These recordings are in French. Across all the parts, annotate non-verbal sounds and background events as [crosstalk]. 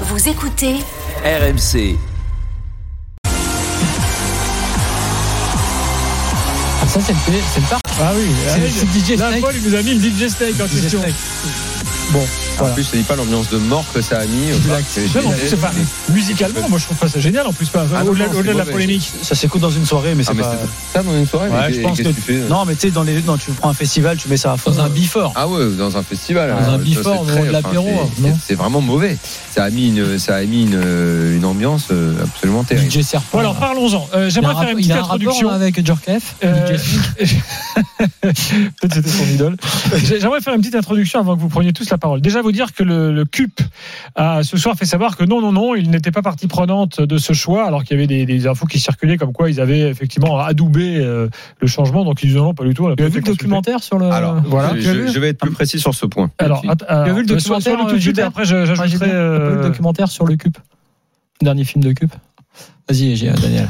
Vous écoutez RMC. Ah, ça, c'est le, c'est le parc. Ah oui, C'est- c'est DJ Là, Snake. Paul, il nous a mis le DJ Snake en DJ question. Snake. Bon, En plus, te dis pas l'ambiance de mort que ça a mis. au parc. C'est Non, génial. c'est pas, musicalement, moi je trouve pas ça génial en plus, pas, Ah non, au-delà non, de la polémique. Ça s'écoute dans une soirée, mais Ah, c'est mais pas. c'est ça dans une soirée. Ouais, mais je pense que. tu fais Non, mais tu sais, dans les, non, tu prends un festival, tu mets ça dans un bifort. Ah ouais, dans un festival. Dans alors, un bifort, de l'apéro, enfin, c'est- non c'est- C'est vraiment mauvais. Ça a mis une, ça a mis une, une ambiance euh, absolument terrible. DJ Serpent. Bon, alors parlons-en. Euh, J'aimerais faire une petite introduction. avec Djorkaeff. Euh. [laughs] Peut-être c'était son idole. J'ai- [laughs] J'aimerais faire une petite introduction avant que vous preniez tous la parole. Déjà vous dire que le, le CUP a ce soir fait savoir que non, non, non, il n'était pas partie prenante de ce choix, alors qu'il y avait des, des infos qui circulaient comme quoi ils avaient effectivement adoubé euh, le changement. Donc ils disent non, pas du tout. a pas as été vu le documentaire sur le. Alors, Voilà, je, vais être plus précis sur ce point. Alors, alors, Tu as vu le documentaire, sois-le tout de suite, et Gilbert après j'ajouterai. euh, le documentaire sur le CUP. Le dernier film de CUP. Vas-y, Daniel.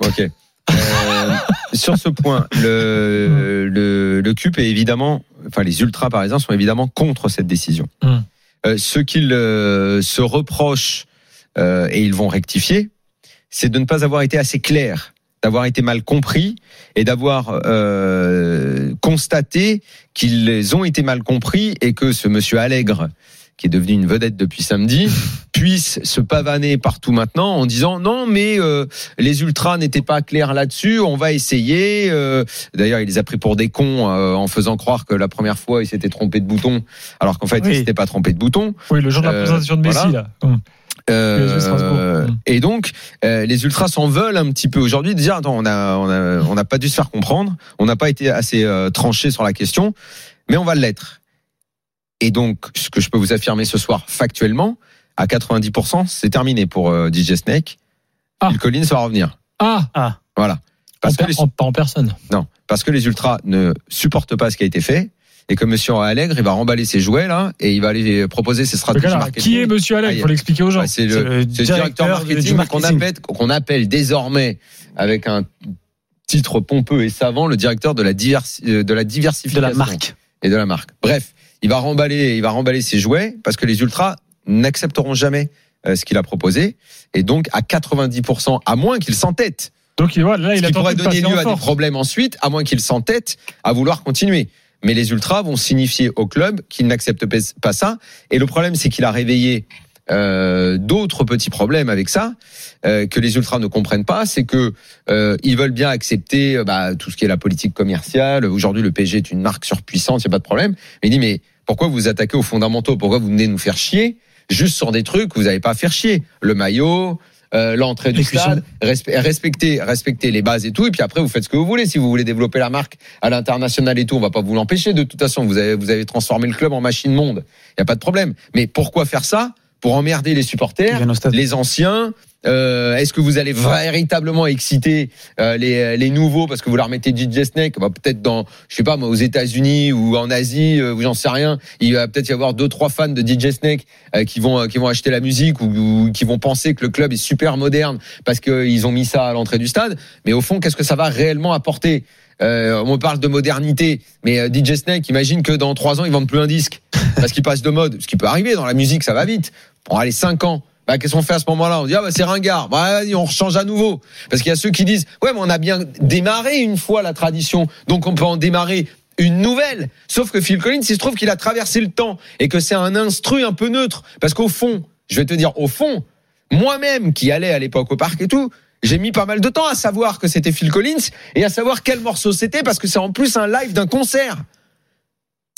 Ok. Euh, [laughs] sur ce point, le, le, le CUP est évidemment, enfin les ultras par exemple sont évidemment contre cette décision. Hum. Euh, ce qu'ils euh, se reprochent euh, et ils vont rectifier, c'est de ne pas avoir été assez clair, d'avoir été mal compris et d'avoir constaté qu'ils ont été mal compris et que ce monsieur Allègre qui est devenu une vedette depuis samedi, [laughs] puisse se pavaner partout maintenant en disant non mais euh, les ultras n'étaient pas clairs là-dessus, on va essayer. euh, D'ailleurs, il les a pris pour des cons euh, en faisant croire que la première fois, il s'était trompé de bouton, alors qu'en fait, Oui. il s'était pas trompé de bouton. Oui, le jour de la Euh, présentation de Messi voilà. là. Hum. Euh. Mm. et donc, euh, les ultras s'en veulent un petit peu aujourd'hui. de Dire, attends, on a, on a, on n'a pas dû se faire comprendre, on n'a pas été assez euh, tranché sur la question, mais on va l'être. Et donc, ce que je peux vous affirmer ce soir factuellement, à 90%, c'est terminé pour euh, DJ Snake. Ah. Phil Collins va revenir. Ah, Voilà. Parce En que les, en- pas en personne. non, parce que les ultras ne supportent pas ce qui a été fait et que Monsieur Allègre, il va remballer ses jouets là et il va aller proposer ses stratégies alors, marketing. qui est Monsieur Allègre Il faut l'expliquer aux gens. Ouais, c'est le, directeur marketing qu'on appelle, qu'on appelle désormais avec un titre pompeux et savant le directeur de la, diversi- euh, de la De diversification la marque. et de la marque. Bref, il va remballer, il va remballer ses jouets parce que les ultras n'accepteront jamais euh, ce qu'il a proposé et donc à 90%, à moins qu'il s'entête, Donc voilà, là, ce il a qui pourrait donner lieu à des problèmes ensuite, à moins qu'il s'entête à vouloir continuer. Mais les ultras vont signifier au club qu'ils n'acceptent pas ça. Et le problème, c'est qu'il a réveillé euh, d'autres petits problèmes avec ça euh, que les ultras ne comprennent pas. C'est que euh, ils veulent bien accepter bah, tout ce qui est la politique commerciale. Aujourd'hui, le PSG est une marque surpuissante, il n'y a pas de problème. Mais il dit mais pourquoi vous attaquez aux fondamentaux? Pourquoi vous venez nous faire chier? Juste sur des trucs que vous n'avez pas à faire chier Le maillot. euh, l'entrée du stade, respe- respecter, respecter les bases et tout, et puis après vous faites ce que vous voulez. Si vous voulez développer la marque à l'international et tout, on va pas vous l'empêcher. De toute façon, vous avez, vous avez transformé le club en machine monde. Il y a pas de problème. Mais pourquoi faire ça? Pour emmerder les supporters, les anciens. Euh, Est-ce que vous allez véritablement exciter euh, les, les nouveaux parce que vous leur mettez DJ Snake? Bah, Peut-être dans, je sais pas, moi, aux États-Unis ou en Asie, euh, j'en sais rien. Il va peut-être y avoir deux trois fans de DJ Snake euh, qui vont qui vont acheter la musique ou, ou qui vont penser que le club est super moderne parce qu'ils ont mis ça à l'entrée du stade. Mais au fond, qu'est-ce que ça va réellement apporter? Euh, on parle de modernité, mais euh, DJ Snake, imagine que dans trois ans, ils vendent plus un disque [laughs] parce qu'il passe de mode. Ce qui peut arriver dans la musique, ça va vite. Bon, allez, cinq ans. Bah, qu'est-ce qu'on fait à ce moment-là? On dit ah bah c'est ringard. Bah on rechange à nouveau. Parce qu'il y a ceux qui disent ouais mais on a bien démarré une fois la tradition, donc on peut en démarrer une nouvelle. Sauf que Phil Collins, il se trouve qu'il a traversé le temps et que c'est un instru un peu neutre. Parce qu'au fond, je vais te dire, au fond, moi-même qui allais à l'époque au parc et tout, j'ai mis pas mal de temps à savoir que c'était Phil Collins et à savoir quel morceau c'était parce que c'est en plus un live d'un concert.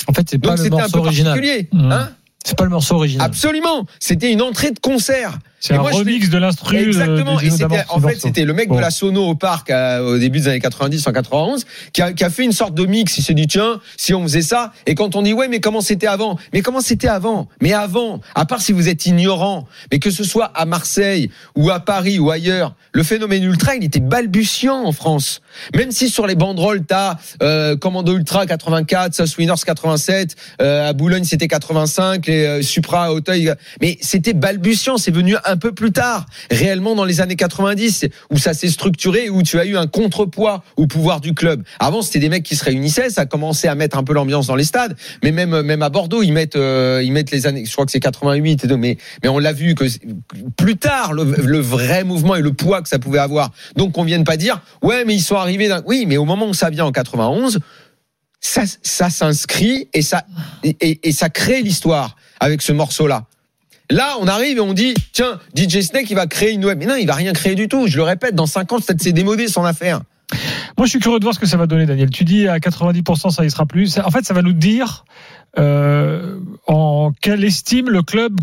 En fait, c'est pas Donc le un morceau peu original. particulier. Mmh. Hein C'est pas le morceau original. Absolument. C'était une entrée de concert. C'est un moi, remix de l'instru. de- Exactement. Et en fait, c'était le mec Bon. de la Sono au parc à- au début des années 90, en 91, qui a, qui a fait une sorte de mix. Il s'est dit, tiens, si on faisait ça. Et quand on dit, ouais, mais comment c'était avant? Mais comment c'était avant? Mais avant, à part si vous êtes ignorant, mais que ce soit à Marseille ou à Paris ou ailleurs, le phénomène ultra, il était balbutiant en France. Même si sur les banderoles, t'as, euh, Commando Ultra 84, South Winners 87, euh, à Boulogne, c'était 85, les euh, Supra à Auteuil. Mais c'était balbutiant. C'est venu un peu plus tard réellement dans les années 90 où ça s'est structuré où tu as eu un contrepoids au pouvoir du club. Avant c'était des mecs qui se réunissaient, ça a commencé à mettre un peu l'ambiance dans les stades, mais même même à Bordeaux ils mettent euh, ils mettent les années je crois que c'est 88 et tout, mais mais on l'a vu que plus tard le, vrai mouvement et le poids que ça pouvait avoir. Donc on vienne pas dire ouais mais ils sont arrivés oui mais au moment où ça vient en 91 ça, ça s'inscrit et ça et, ça crée l'histoire avec ce morceau là. On arrive et on dit, tiens, DJ Snake, il va créer une web. Mais non, il va rien créer du tout. Je le répète, dans 5 ans, peut-être c'est démodé son affaire. Moi, je suis curieux de voir ce que ça va donner, Daniel. Tu dis à 90%, ça y sera plus. En fait, ça va nous dire euh, en quelle estime le club.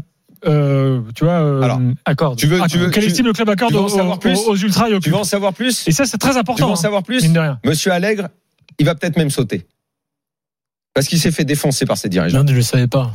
Euh, tu vois, euh, Alors, accorde. tu veux- tu veux- quelle estime le club accorde aux, savoir aux- plus aux ultras et aux Tu veux en savoir plus Et ça, c'est très Tu veux important. en savoir plus. Monsieur Allègre, il va peut-être même sauter. Parce qu'il s'est fait défoncer par ses dirigeants. Non, je le savais pas.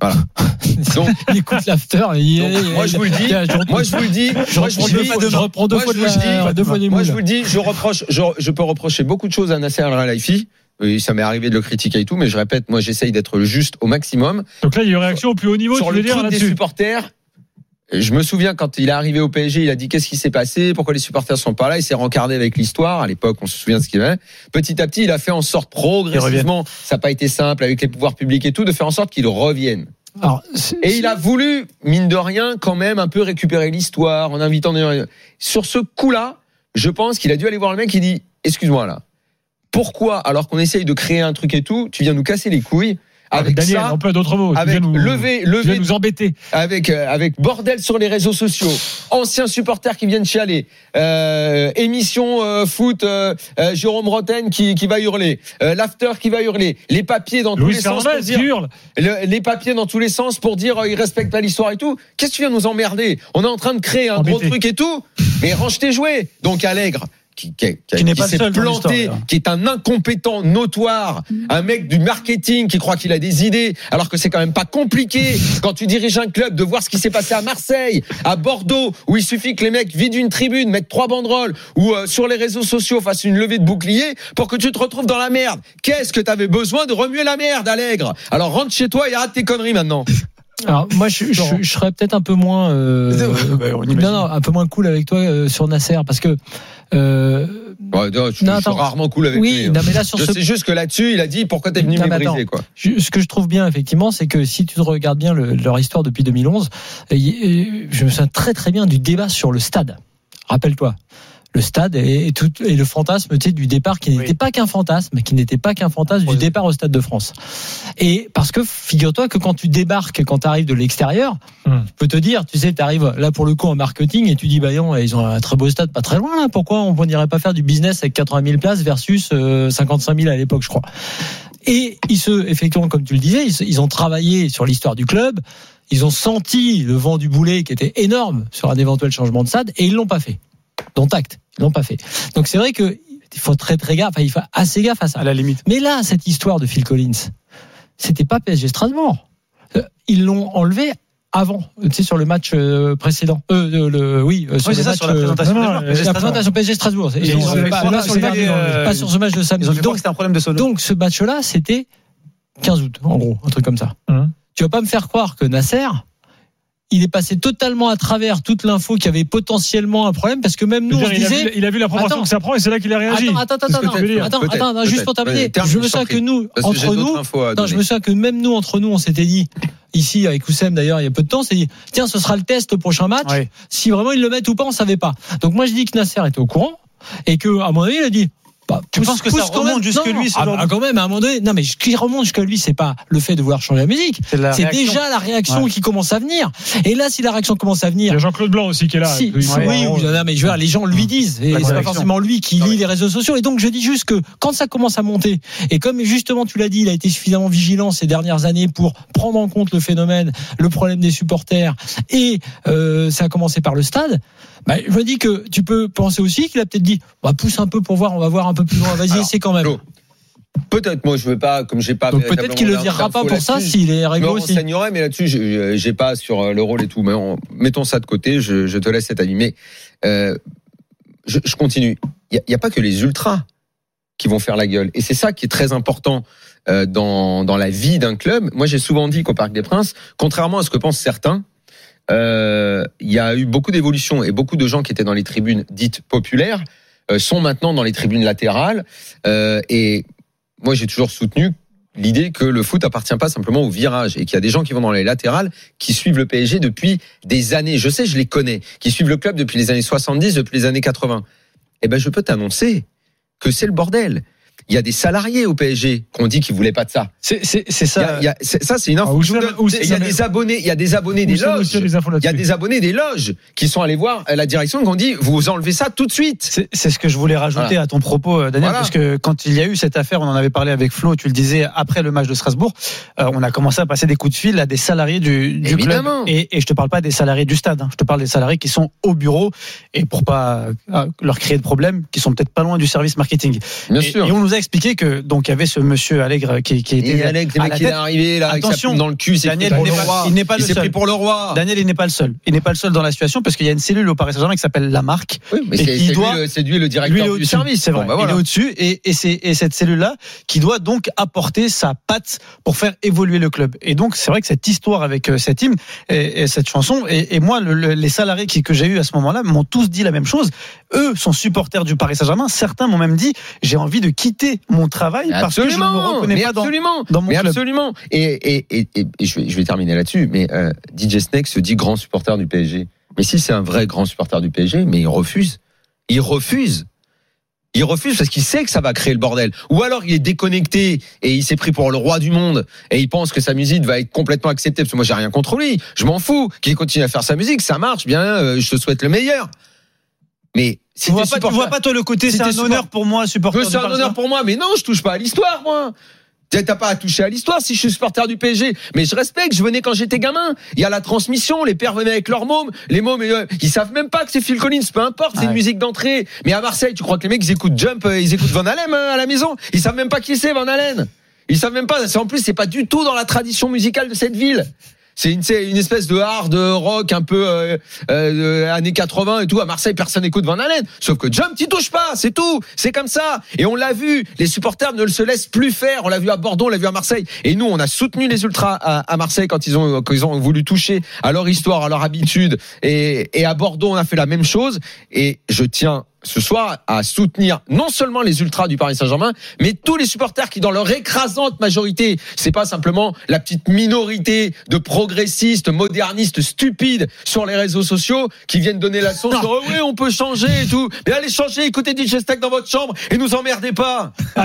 Voilà. [laughs] Donc, il écoute l'after. moi, je vous le dis, moi, je vous le dis, je reprends deux dis, fois- deux moi, fois je vous le la- dis, Moi, je vous le dis, je reproche, je, je peux reprocher beaucoup de choses à Nasser Al-Khelaifi. Oui, ça m'est arrivé de le critiquer et tout, mais je répète, moi, j'essaye d'être juste au maximum. Donc là, il y a une réaction au plus haut niveau, sur tu le veux dire, truc des supporters. Je me souviens quand il est arrivé au PSG, il a dit qu'est-ce qui s'est passé, pourquoi les supporters sont pas là? Il s'est rencardé avec l'histoire. À l'époque, on se souvient de ce qu'il avait. Petit à petit, il a fait en sorte progressivement, ça n'a pas été simple avec les pouvoirs publics et tout, de faire en sorte qu'ils reviennent. Alors, Et il a voulu, mine de rien, quand même un peu récupérer l'histoire en invitant des... Sur ce coup-là, je pense qu'il a dû aller voir le mec qui dit, excuse-moi là, pourquoi, alors qu'on essaye de créer un truc et tout, tu viens nous casser les couilles avec Daniel, ça, on peut d'autres mots. Avec nous, lever, nous embêter. avec euh, avec bordel sur les réseaux sociaux, anciens supporters qui viennent chialer, euh, émission euh, foot, euh, Jérôme Roten qui qui va hurler, l'after qui va hurler, les papiers dans tous les sens pour dire hurle. le- les papiers dans tous les sens pour dire ils respectent pas l'histoire et tout. Qu'est-ce que tu viens nous emmerder? On est en train de créer un gros truc et tout, mais range tes jouets. Donc Allègre qui, qui, qui- Qui n'est qui pas s'est planté, qui est un incompétent notoire, un mec du marketing qui croit qu'il a des idées, alors que c'est quand même pas compliqué quand tu diriges un club de voir ce qui s'est passé à Marseille, à Bordeaux, où il suffit que les mecs vident une tribune, mettent trois banderoles, ou euh, sur les réseaux sociaux fassent une levée de bouclier pour que tu te retrouves dans la merde. Qu'est-ce que t'avais besoin de remuer la merde, Allègre? Alors rentre chez toi et arrête tes conneries maintenant. Alors moi je, je, je serais peut-être un peu moins euh, [laughs] Bah, on non, non, un peu moins cool avec toi euh, sur Nasser parce que euh, Ouais, non, je, Non, je suis rarement cool avec oui lui. hein. non mais là sur Je ce sais juste que là-dessus, il a dit pourquoi t'es venu me briser quoi? Je- ce que je trouve bien effectivement, c'est que si tu te regardes bien le- leur histoire depuis 2011, et- et je me souviens très très bien du débat sur le stade. Rappelle-toi. Le stade et, et tout, et le fantasme du départ qui n'était Oui. pas qu'un fantasme, qui n'était pas qu'un fantasme du départ au Stade de France. Et parce que figure-toi que quand tu débarques, quand tu arrives de l'extérieur, Hmm. je peux te dire, tu sais, tu arrives là pour le coup en marketing et tu dis, bah non, ils ont un très beau stade pas très loin là, pourquoi on n'irait pas faire du business avec 80 000 places versus euh, 55 000 à l'époque, je crois. Et ils se, effectivement, comme tu le disais, ils, ils ont travaillé sur l'histoire du club. Ils ont senti le vent du boulet qui était énorme sur un éventuel changement de stade et ils l'ont pas fait. Dont acte, ils l'ont pas fait. Donc c'est vrai que il faut très très gaffe, enfin, il faut assez gaffe à ça. À la limite. Mais là, cette histoire de Phil Collins, c'était pas PSG Strasbourg. Euh, Ils l'ont enlevé avant, tu sais, sur le match euh, précédent. Euh, le, oui, euh, sur Oui, le c'est ça, match, sur la présentation. non, PSG la Strasbourg. présentation PSG Strasbourg. Ils Ils ont pas, sur le euh, pas ce match de samedi. Ils ont Donc, un problème de sono. donc ce match-là, c'était 15 août, en gros, un truc comme ça. Hum. Tu vas pas me faire croire que Nasser, il est passé totalement à travers toute l'info qu'il y avait potentiellement un problème, parce que même nous, on se il, a disait. vu, il a vu la proportion Attends. que ça prend et c'est là qu'il a réagi. Attends, attends, attends, non, juste pour terminer. Termine, Je me souviens que nous, entre nous, non, je me souviens que même nous, entre nous, on s'était dit, ici, avec Oussem d'ailleurs, il y a peu de temps, on s'est dit, tiens, ce sera le test au prochain match. Ouais. Si vraiment ils le mettent ou pas, on savait pas. Donc moi, je dis que Nasser était au courant et que, à mon avis, il a dit, bah, Tu penses que ça remonte même- jusque non, lui, ce ah, bah, quand même, à un moment donné. Non, mais ce qui remonte jusque lui, c'est pas le fait de vouloir changer la musique. C'est déjà la réaction Ouais. qui commence à venir. Et là, si la réaction commence à Il venir. y a Jean-Claude Blanc aussi qui est là. Si, Il oui, oui, non, mais je veux dire, les gens lui disent, et c'est pas forcément lui qui lit les réseaux sociaux. Et donc, je dis juste que quand ça commence à monter, et comme justement tu l'as dit, il a été suffisamment vigilant ces dernières années pour prendre en compte le phénomène, le problème des supporters, et euh, ça a commencé par le stade. Bah, je me dis que tu peux penser aussi qu'il a peut-être dit, bah, pousse un peu pour voir, on va voir un peu plus loin. Vas-y, c'est quand même. Peut-être, moi, je veux pas, comme j'ai pas. Donc peut-être qu'il le d'infos virera pas pour ça s'il est Je réglo aussi. renseignerai, mais là-dessus, je- j'ai pas sur euh, le rôle et tout. Mais on- mettons ça de côté. Je, je te laisse être animé. Euh, je, je continue. Il n'y a, pas que les ultras qui vont faire la gueule, et c'est ça qui est très important euh, dans dans la vie d'un club. Moi, j'ai souvent dit qu'au Parc des Princes, contrairement à ce que pensent certains, euh, il y a eu beaucoup d'évolutions et beaucoup de gens qui étaient dans les tribunes dites populaires euh, sont maintenant dans les tribunes latérales. Euh, et moi, j'ai toujours soutenu l'idée que le foot appartient pas simplement au virage et qu'il y a des gens qui vont dans les latérales qui suivent le PSG depuis des années. Je sais, je les connais, qui suivent le club depuis les années 70, depuis les années 80. Eh ben, je peux t'annoncer que c'est le bordel. Il y a des salariés au PSG qui ont dit qu'ils voulaient pas de ça. C'est c'est- c'est Il y a- ça. il y a- c'est- ça, c'est une info. Ah, Et Il y a des abonnés, il y a des abonnés des loges. Il y a des abonnés des loges qui sont allés voir la direction et qui ont dit vous enlevez ça tout de suite. C'est ce que je voulais rajouter Voilà. à ton propos, euh, Daniel, Voilà. parce que quand il y a eu cette affaire, on en avait parlé avec Flo, tu le disais après le match de Strasbourg, euh, on a commencé à passer des coups de fil à des salariés du, du club. Et, et je te parle pas des salariés du stade, hein. je te parle des salariés qui sont au bureau et pour pas euh, leur créer de problème, qui sont peut-être pas loin du service marketing. Bien et, sûr. et on nous a expliqué que donc il y avait ce monsieur Allègre qui, qui était le à la il est arrivé là, Attention, dans le cul, Daniel n'est pas- il n'est pas Il le seul. pris pour le roi. Daniel, il n'est pas le seul. Il n'est pas le seul dans la situation parce qu'il y a une cellule au Paris Saint-Germain qui s'appelle la marque. Oui, mais c'est qui lui, le- lui Lui, directeur est du service. c'est vrai. Bon, bah, voilà. Il est au-dessus et, et c'est et cette cellule-là qui doit donc apporter sa patte pour faire évoluer le club. Et donc c'est vrai que cette histoire avec euh, cet hymne et, et cette chanson et, et moi le- le- les salariés qui, que j'ai eu à ce moment-là m'ont tous dit la même chose. Eux sont supporters du Paris Saint-Germain. Certains m'ont même dit j'ai envie de quitter mon travail Mais parce que je ne me absolument, reconnais mais pas dans, absolument, dans mon mais club. absolument. Et, et, et, et- et je, vais, je vais terminer là-dessus. Mais euh, DJ Snake se dit grand supporter du PSG. Mais si c'est un vrai grand supporter du PSG, mais il refuse. Il refuse. Il refuse parce qu'il sait que ça va créer le bordel. Ou alors il est déconnecté et il s'est pris pour le roi du monde et il pense que sa musique va être complètement acceptée. Parce que moi j'ai rien contre lui. Je m'en fous. Qu'il continue à faire sa musique, ça marche bien. euh, je te souhaite le meilleur. Mais vois, t'es pas, tu supporter- vois pas toi le côté c'est un support- honneur pour moi supporter c'est un Paris honneur pour moi, mais non, je touche pas à l'histoire, moi. T'as pas à toucher à l'histoire si je suis supporter du PSG. Mais je respecte, je venais quand j'étais gamin. Il y a la transmission, les pères venaient avec leurs mômes. Les mômes, euh, ils savent même pas que c'est Phil Collins, peu importe, c'est Ouais. une musique d'entrée. Mais à Marseille, tu crois que les mecs, ils écoutent Jump, euh, ils écoutent Van Halen euh, à la maison? Ils savent même pas qui c'est Van Halen. Ils savent même pas. En plus, c'est pas du tout dans la tradition musicale de cette ville. C'est une, une espèce de hard rock un peu euh, euh, années 80 et tout. À Marseille, personne n'écoute Van Halen. Sauf que Jump, t'y touche pas, c'est tout. C'est comme ça. Et on l'a vu, les supporters ne le se laissent plus faire. On l'a vu à Bordeaux, on l'a vu à Marseille. Et nous, on a soutenu les ultras à, à Marseille quand ils ont quand ils ont voulu toucher à leur histoire, à leur habitude. Et, et à Bordeaux, on a fait la même chose. Et je tiens ce soir à soutenir non seulement les ultras du Paris Saint-Germain, mais tous les supporters qui, dans leur écrasante majorité, c'est pas simplement la petite minorité de progressistes, modernistes, stupides sur les réseaux sociaux qui viennent donner la sauce. sur, oui, on peut changer et tout. Mais allez changer, écoutez DJ Stack dans votre chambre et nous emmerdez pas.